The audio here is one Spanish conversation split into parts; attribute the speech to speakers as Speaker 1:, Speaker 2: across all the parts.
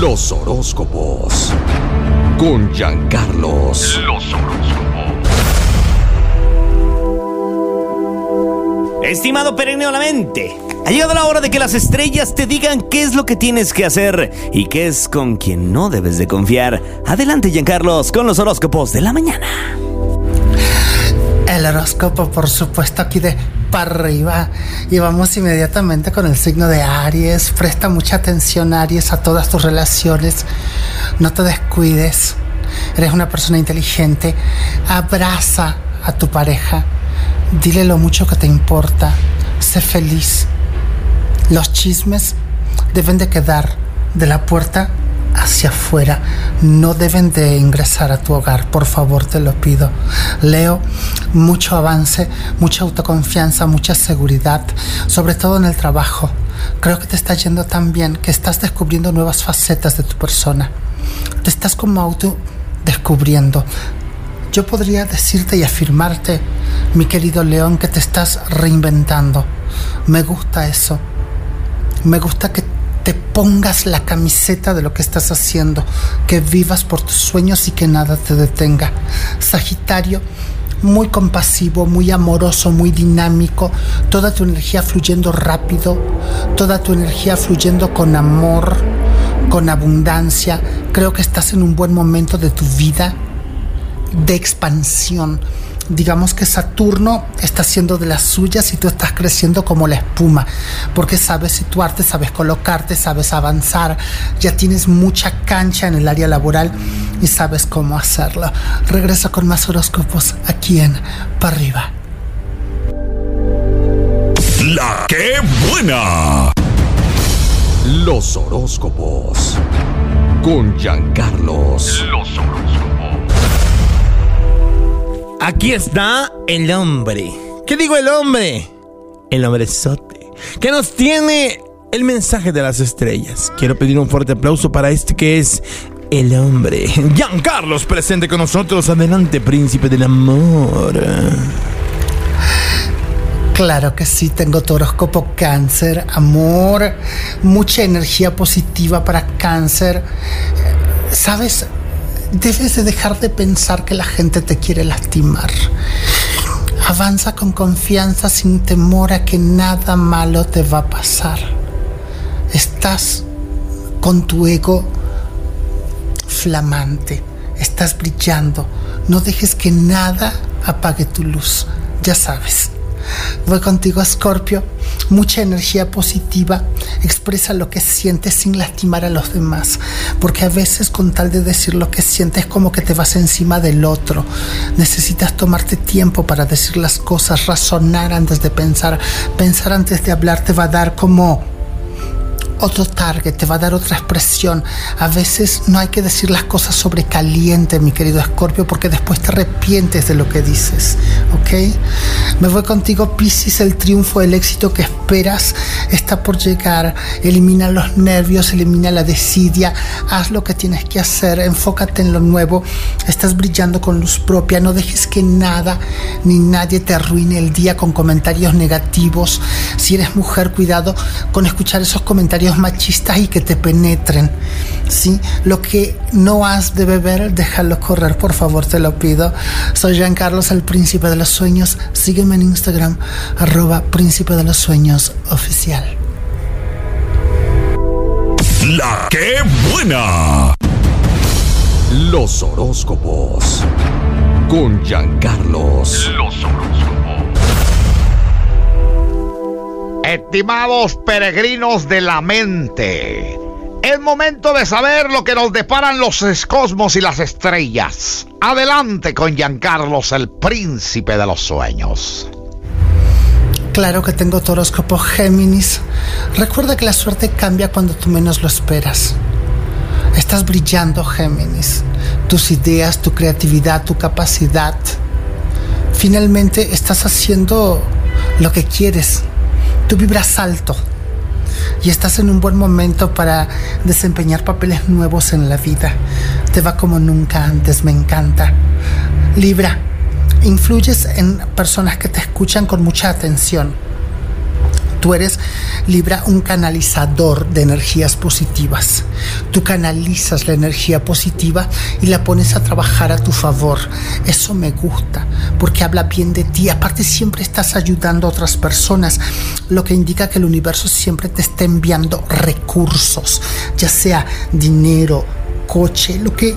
Speaker 1: Los horóscopos. Con Giancarlos. Los horóscopos.
Speaker 2: Estimado peregrino la mente, ha llegado la hora de que las estrellas te digan qué es lo que tienes que hacer y qué es con quien no debes de confiar. Adelante, Giancarlos, con los horóscopos de la mañana.
Speaker 3: El horóscopo, por supuesto, aquí de para arriba. Y vamos inmediatamente con el signo de Aries. Presta mucha atención, Aries, a todas tus relaciones. No te descuides. Eres una persona inteligente. Abraza a tu pareja. Dile lo mucho que te importa. Sé feliz. Los chismes deben de quedar de la puerta hacia afuera, no deben de ingresar a tu hogar, por favor te lo pido. Leo mucho avance, mucha autoconfianza, mucha seguridad, sobre todo en el trabajo. Creo que te está yendo tan bien que estás descubriendo nuevas facetas de tu persona. Te estás como auto descubriendo. Yo podría decirte y afirmarte, mi querido León, que te estás reinventando. Me gusta eso. Me gusta que te pongas la camiseta de lo que estás haciendo, que vivas por tus sueños y que nada te detenga. Sagitario, muy compasivo, muy amoroso, muy dinámico, toda tu energía fluyendo rápido, toda tu energía fluyendo con amor, con abundancia. Creo que estás en un buen momento de tu vida de expansión digamos que Saturno está haciendo de las suyas y tú estás creciendo como la espuma, porque sabes situarte, sabes colocarte, sabes avanzar, ya tienes mucha cancha en el área laboral y sabes cómo hacerlo. Regresa con más horóscopos aquí en Para arriba.
Speaker 1: La que buena. Los horóscopos. Con Giancarlos. Los horóscopos.
Speaker 2: Aquí está el hombre. ¿Qué digo el hombre? El hombre sote. Que nos tiene el mensaje de las estrellas. Quiero pedir un fuerte aplauso para este que es el hombre. Giancarlos presente con nosotros. Adelante, príncipe del amor.
Speaker 3: Claro que sí, tengo tu horóscopo cáncer, amor, mucha energía positiva para cáncer. ¿Sabes? Debes de dejar de pensar que la gente te quiere lastimar. Avanza con confianza sin temor a que nada malo te va a pasar. Estás con tu ego flamante, estás brillando. No dejes que nada apague tu luz. Ya sabes. Voy contigo, Scorpio. Mucha energía positiva. Expresa lo que sientes sin lastimar a los demás. Porque a veces con tal de decir lo que sientes como que te vas encima del otro. Necesitas tomarte tiempo para decir las cosas, razonar antes de pensar. Pensar antes de hablar te va a dar como otro target, te va a dar otra expresión. A veces no hay que decir las cosas sobre caliente, mi querido Escorpio, porque después te arrepientes de lo que dices, ¿ok? Me voy contigo, Piscis, el triunfo, el éxito que esperas está por llegar. Elimina los nervios, elimina la desidia, haz lo que tienes que hacer, enfócate en lo nuevo, estás brillando con luz propia, no dejes que nada ni nadie te arruine el día con comentarios negativos. Si eres mujer, cuidado con escuchar esos comentarios machistas y que te penetren. ¿sí? Lo que no has de beber, déjalo correr, por favor, te lo pido. Soy Jean Carlos, el príncipe de los sueños. Sígueme en Instagram, arroba príncipe de los sueños oficial.
Speaker 1: La que buena. Los horóscopos. Con Giancarlos. Los horóscopos.
Speaker 4: Estimados peregrinos de la mente, es momento de saber lo que nos deparan los cosmos y las estrellas. Adelante con Giancarlos, el príncipe de los sueños.
Speaker 3: Claro que tengo tu horóscopo Géminis. Recuerda que la suerte cambia cuando tú menos lo esperas. Estás brillando, Géminis. Tus ideas, tu creatividad, tu capacidad. Finalmente estás haciendo lo que quieres tú vibras alto y estás en un buen momento para desempeñar papeles nuevos en la vida. Te va como nunca antes, me encanta. Libra, influyes en personas que te escuchan con mucha atención. Tú eres, Libra, un canalizador de energías positivas. Tú canalizas la energía positiva y la pones a trabajar a tu favor. Eso me gusta porque habla bien de ti. Aparte siempre estás ayudando a otras personas, lo que indica que el universo siempre te está enviando recursos, ya sea dinero, coche, lo que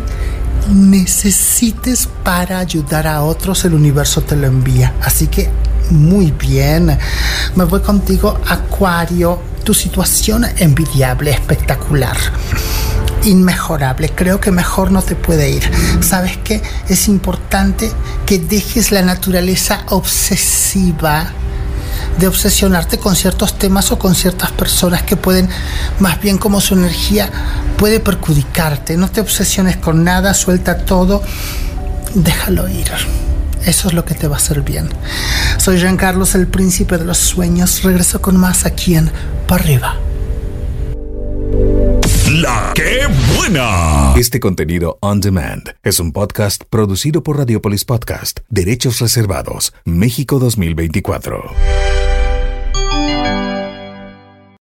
Speaker 3: necesites para ayudar a otros, el universo te lo envía. Así que muy bien. Me voy contigo, Acuario. Tu situación envidiable, espectacular inmejorable. Creo que mejor no te puede ir. ¿Sabes qué? Es importante que dejes la naturaleza obsesiva de obsesionarte con ciertos temas o con ciertas personas que pueden, más bien como su energía, puede perjudicarte. No te obsesiones con nada, suelta todo, déjalo ir. Eso es lo que te va a hacer bien. Soy Jean Carlos, el príncipe de los sueños. Regreso con más aquí en Para arriba.
Speaker 1: La que buena.
Speaker 5: Este contenido on demand es un podcast producido por Radiopolis Podcast, Derechos Reservados, México 2024.